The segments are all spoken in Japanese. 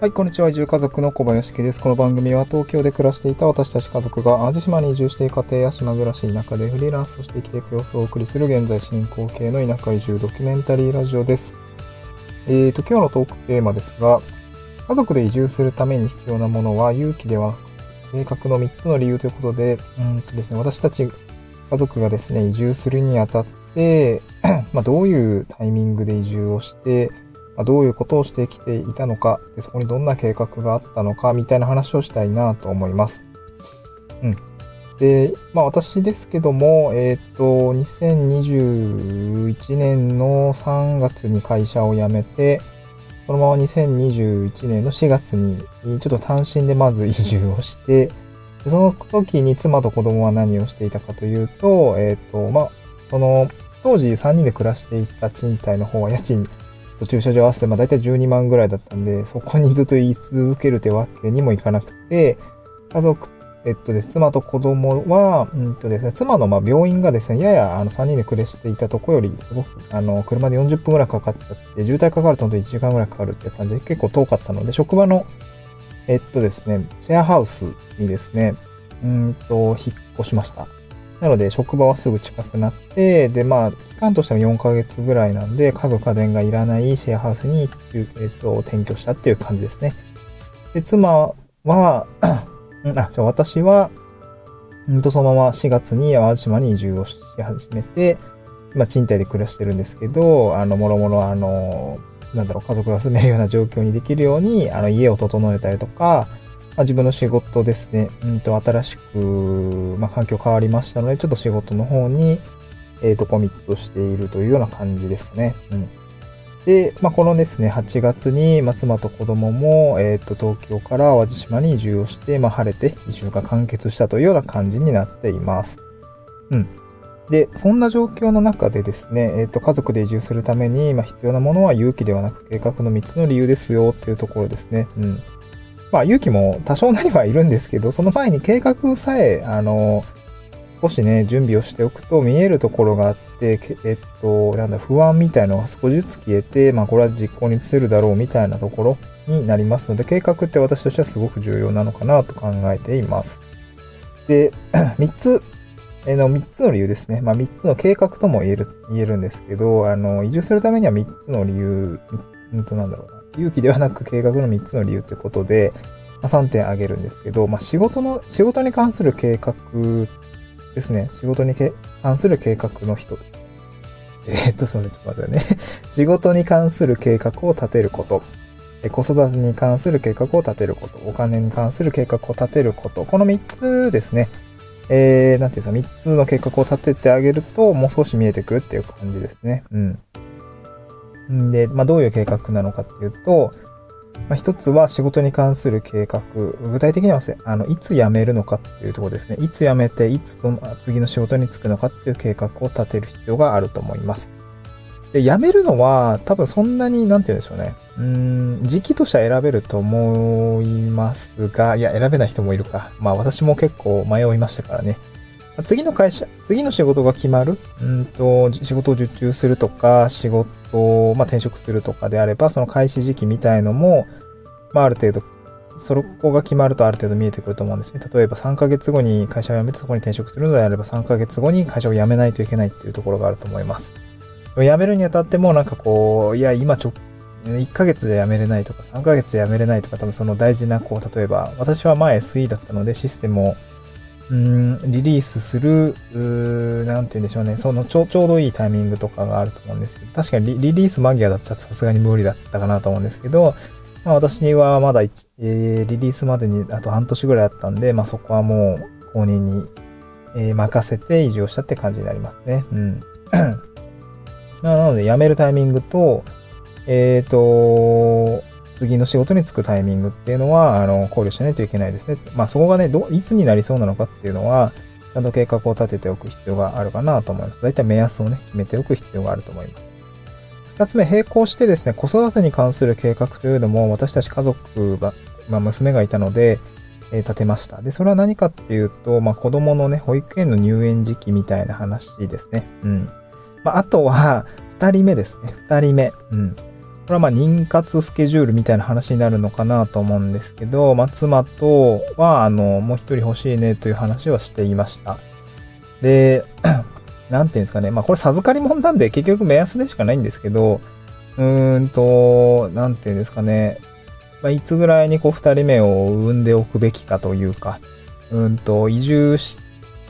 はい、こんにちは。移住家族の小林家です。この番組は東京で暮らしていた私たち家族が淡路島に移住して家庭や島暮らし田舎でフリーランスとして生きていく様子をお送りする現在進行形の田舎移住ドキュメンタリーラジオです。えーと、今日のトークテーマですが、家族で移住するために必要なものは勇気ではなく計画の3つの理由ということで、うんとですね、私たち家族がですね、移住するにあたって、まあ、どういうタイミングで移住をして、どういうことをしてきていたのか、でそこにどんな計画があったのか、みたいな話をしたいなと思います。うん。で、まあ私ですけども、えっ、ー、と、2021年の3月に会社を辞めて、そのまま2021年の4月に、ちょっと単身でまず移住をして、その時に妻と子供は何をしていたかというと、えっ、ー、と、まあ、その、当時3人で暮らしていた賃貸の方は家賃と駐車場合わせて、まあ大体12万ぐらいだったんで、そこにずっと言い続けるってわけにもいかなくて、家族、えっとです、妻と子供は、うんとですね、妻のまあ病院がですね、ややあの3人で暮らしていたとこより、すごく、あの、車で40分ぐらいかかっちゃって、渋滞かかると本当1時間ぐらいかかるって感じで結構遠かったので、職場の、えっとですね、シェアハウスにですね、うんと、引っ越しました。なので、職場はすぐ近くなって、で、まあ、期間としても4ヶ月ぐらいなんで、家具家電がいらないシェアハウスに、えっと、転居したっていう感じですね。で、妻は、あ、じゃ私は、んと、そのまま4月に淡路島に移住をし始めて、今、賃貸で暮らしてるんですけど、あの、もろもろ、あの、なんだろう、家族が住めるような状況にできるように、あの、家を整えたりとか、まあ、自分の仕事ですね、うんと、新しく、まあ、環境変わりましたので、ちょっと仕事の方に、えっ、ー、と、コミットしているというような感じですかね。うん。で、まあ、このですね、8月に、まあ、妻と子供も、えっ、ー、と、東京から淡路島に移住をして、まあ、晴れて移住が完結したというような感じになっています。うん。で、そんな状況の中でですね、えっ、ー、と、家族で移住するために、まあ、必要なものは勇気ではなく計画の3つの理由ですよっていうところですね。うん。まあ、勇気も多少なりはいるんですけど、その前に計画さえ、あの、少しね、準備をしておくと見えるところがあって、えっと、なんだ、不安みたいのが少しずつ消えて、まあ、これは実行に移せるだろうみたいなところになりますので、計画って私としてはすごく重要なのかなと考えています。で、3つ、えの3つの理由ですね。まあ、3つの計画とも言える、言えるんですけど、あの、移住するためには3つの理由、うんとなんだろうな。勇気ではなく計画の3つの理由ということで、まあ、3点挙げるんですけど、まあ、仕事の、仕事に関する計画ですね。仕事に関する計画の人。えー、っと、すいません。ちょっと待ってね。仕事に関する計画を立てること。子育てに関する計画を立てること。お金に関する計画を立てること。この3つですね。えー、なんていうんですか、3つの計画を立ててあげると、もう少し見えてくるっていう感じですね。うん。で、まあ、どういう計画なのかっていうと、まあ、一つは仕事に関する計画。具体的にはあの、いつ辞めるのかっていうところですね。いつ辞めて、いつと次の仕事に就くのかっていう計画を立てる必要があると思います。で、辞めるのは多分そんなに、なんて言うんでしょうね。うん、時期としては選べると思いますが、いや、選べない人もいるか。まあ私も結構迷いましたからね。次の会社、次の仕事が決まる、うんと、仕事を受注するとか、仕事を、まあ、転職するとかであれば、その開始時期みたいのも、まあ、ある程度、そこが決まるとある程度見えてくると思うんですね。例えば3ヶ月後に会社を辞めてそこに転職するのであれば3ヶ月後に会社を辞めないといけないっていうところがあると思います。辞めるにあたってもなんかこう、いや、今ちょ、1ヶ月じゃ辞めれないとか3ヶ月じゃ辞めれないとか多分その大事なこう、例えば私は前 SE だったのでシステムをうん、リリースする、うなんて言うんでしょうね。そのちょ、ちょうどいいタイミングとかがあると思うんですけど、確かにリリース間際だとさすがに無理だったかなと思うんですけど、まあ私はまだ、えー、リリースまでにあと半年ぐらいあったんで、まあそこはもう公認に、えー、任せて移住したって感じになりますね。うん。なので、辞めるタイミングと、えっ、ー、と、次の仕事に就くタイミングっていうのは、あの、考慮しないといけないですね。まあ、そこがね、ど、いつになりそうなのかっていうのは、ちゃんと計画を立てておく必要があるかなと思います。だいたい目安をね、決めておく必要があると思います。二つ目、並行してですね、子育てに関する計画というのも、私たち家族が、まあ、娘がいたので、え、立てました。で、それは何かっていうと、まあ、子供のね、保育園の入園時期みたいな話ですね。うん。まあ、あとは、二人目ですね。二人目。うん。これはまあ妊活スケジュールみたいな話になるのかなと思うんですけど、まあ、妻とは、あの、もう一人欲しいねという話をしていました。で、なんていうんですかね。まあ、これ授かり物なんで結局目安でしかないんですけど、うーんと、なんていうんですかね。まあ、いつぐらいにこう二人目を産んでおくべきかというか、うんと、移住し、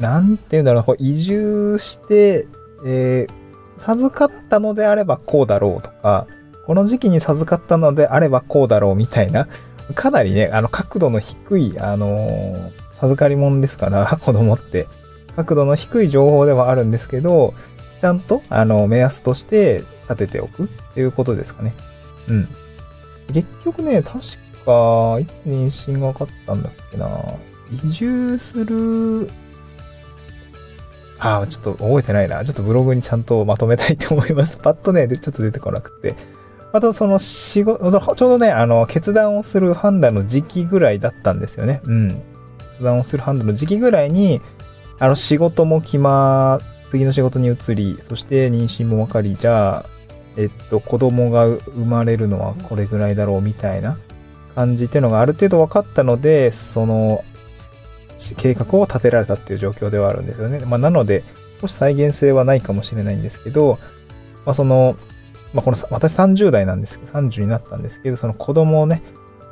なんていうんだろう、移住して、えー、授かったのであればこうだろうとか、この時期に授かったのであればこうだろうみたいな、かなりね、あの、角度の低い、あのー、授かり物ですから、子供って。角度の低い情報ではあるんですけど、ちゃんと、あの、目安として立てておくっていうことですかね。うん。結局ね、確か、いつ妊娠が分かったんだっけな。移住する、ああ、ちょっと覚えてないな。ちょっとブログにちゃんとまとめたいと思います。パッとね、でちょっと出てこなくて。またその仕事、ちょうどね、あの、決断をする判断の時期ぐらいだったんですよね。うん。決断をする判断の時期ぐらいに、あの、仕事も決ま、次の仕事に移り、そして妊娠も分かり、じゃあ、えっと、子供が生まれるのはこれぐらいだろうみたいな感じっていうのがある程度分かったので、その、計画を立てられたっていう状況ではあるんですよね。まあ、なので、少し再現性はないかもしれないんですけど、まあ、その、まあ、この、私30代なんですけど、30になったんですけど、その子供をね、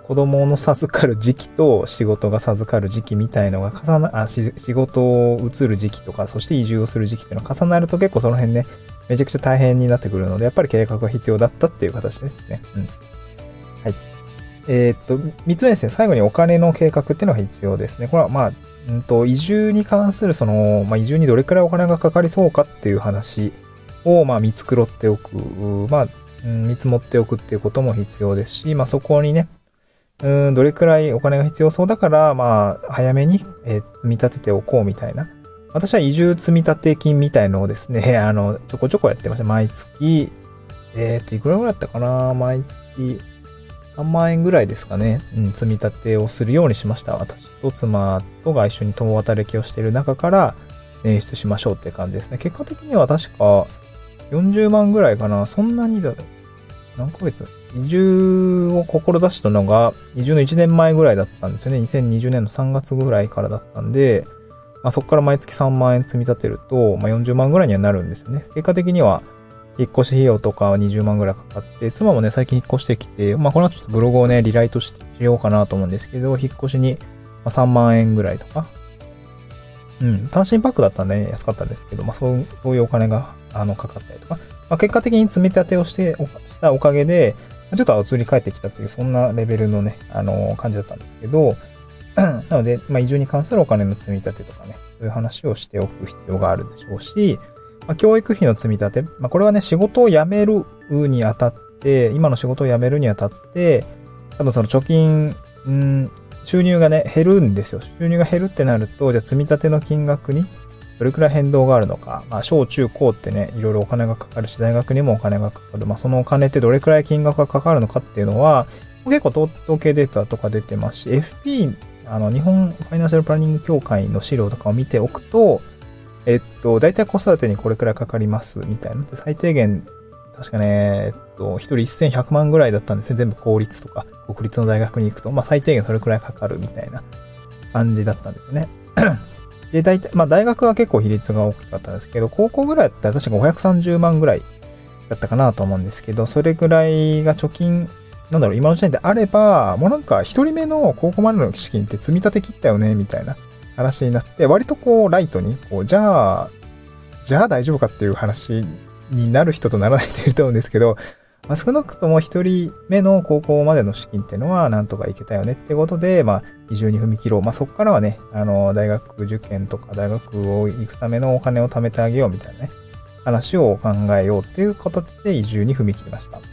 子供の授かる時期と仕事が授かる時期みたいのが重な、あ仕事を移る時期とか、そして移住をする時期っていうのが重なると結構その辺ね、めちゃくちゃ大変になってくるので、やっぱり計画が必要だったっていう形ですね。うん。はい。えー、っと、三つ目ですね。最後にお金の計画っていうのが必要ですね。これはまあ、うんと、移住に関するその、まあ、移住にどれくらいお金がかかりそうかっていう話を、まあ、見繕っておく。まあ、見積もっておくっていうことも必要ですし、まあ、そこにね、うん、どれくらいお金が必要そうだから、まあ、早めに、え、積み立てておこうみたいな。私は移住積立金みたいのをですね、あの、ちょこちょこやってました。毎月、えっ、ー、と、いくらぐらいだったかな？毎月3万円ぐらいですかね。うん、積み立てをするようにしました。私と妻とが一緒に共働きをしている中から捻出しましょうって感じですね。結果的には確か40万ぐらいかな。そんなにだ、何ヶ月？移住を志したのが、移住の1年前ぐらいだったんですよね。2020年の3月ぐらいからだったんで、まあ、そこから毎月3万円積み立てると、まあ、40万ぐらいにはなるんですよね。結果的には、引っ越し費用とかは20万ぐらいかかって、妻もね、最近引っ越してきて、まあ、この後ちょっとブログをね、リライトしようかなと思うんですけど、引っ越しに3万円ぐらいとか、うん、単身パックだったらね、安かったんですけど、まあ、そう、そういうお金が、あの、かかったりとか、まあ、結果的に積み立てをして、したおかげで、ちょっと移り返ってきたという、そんなレベルのね、あの、感じだったんですけど、なので、まあ、移住に関するお金の積み立てとかね、そういう話をしておく必要があるでしょうし、まあ、教育費の積み立て、まあ、これはね、仕事を辞めるにあたって、今の仕事を辞めるにあたって、多分その貯金、うん、収入がね、減るんですよ。収入が減るってなると、じゃあ積み立ての金額にどれくらい変動があるのか。まあ、小中高ってね、いろいろお金がかかるし、大学にもお金がかかる。まあ、そのお金ってどれくらい金額がかかるのかっていうのは、結構統計データとか出てますし、FP、あの、日本ファイナンシャルプランニング協会の資料とかを見ておくと、えっと、大体子育てにこれくらいかかりますみたいな。最低限、確かね、えっと、一人1100万ぐらいだったんですね。全部公立とか、国立の大学に行くと、まあ最低限それくらいかかるみたいな感じだったんですよね。で、大体、まあ大学は結構比率が大きかったんですけど、高校ぐらいだったら確か530万ぐらいだったかなと思うんですけど、それぐらいが貯金、なんだろう、今の時点であれば、もうなんか一人目の高校までの資金って積み立て切ったよね、みたいな話になって、割とこう、ライトに、こう、じゃあ、じゃあ大丈夫かっていう話になる人とならない人いると思うんですけど、まあ、少なくとも一人目の高校までの資金っていうのはなんとかいけたよねってことで、まあ、移住に踏み切ろう。まあ、そこからはね、あの、大学受験とか大学を行くためのお金を貯めてあげようみたいなね、話を考えようっていう形で移住に踏み切りました。うん、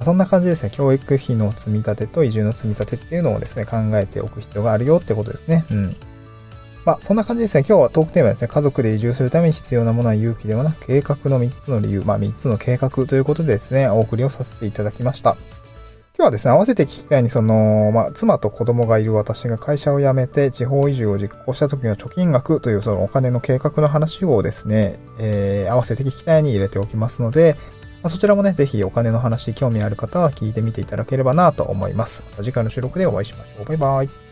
そんな感じですね。教育費の積み立てと移住の積み立てっていうのをですね、考えておく必要があるよってことですね。うん。まあ、そんな感じですね。今日はトークテーマですね。家族で移住するために必要なものは勇気ではなく、計画の3つの理由、まあ、3つの計画ということでですね、お送りをさせていただきました。今日はですね、合わせて聞きたいに、その、まあ、妻と子供がいる私が会社を辞めて地方移住を実行した時の貯金額というそのお金の計画の話をですね、えー、合わせて聞きたいに入れておきますので、まあ、そちらもね、ぜひお金の話、興味ある方は聞いてみていただければなと思います。また次回の収録でお会いしましょう。バイバイ。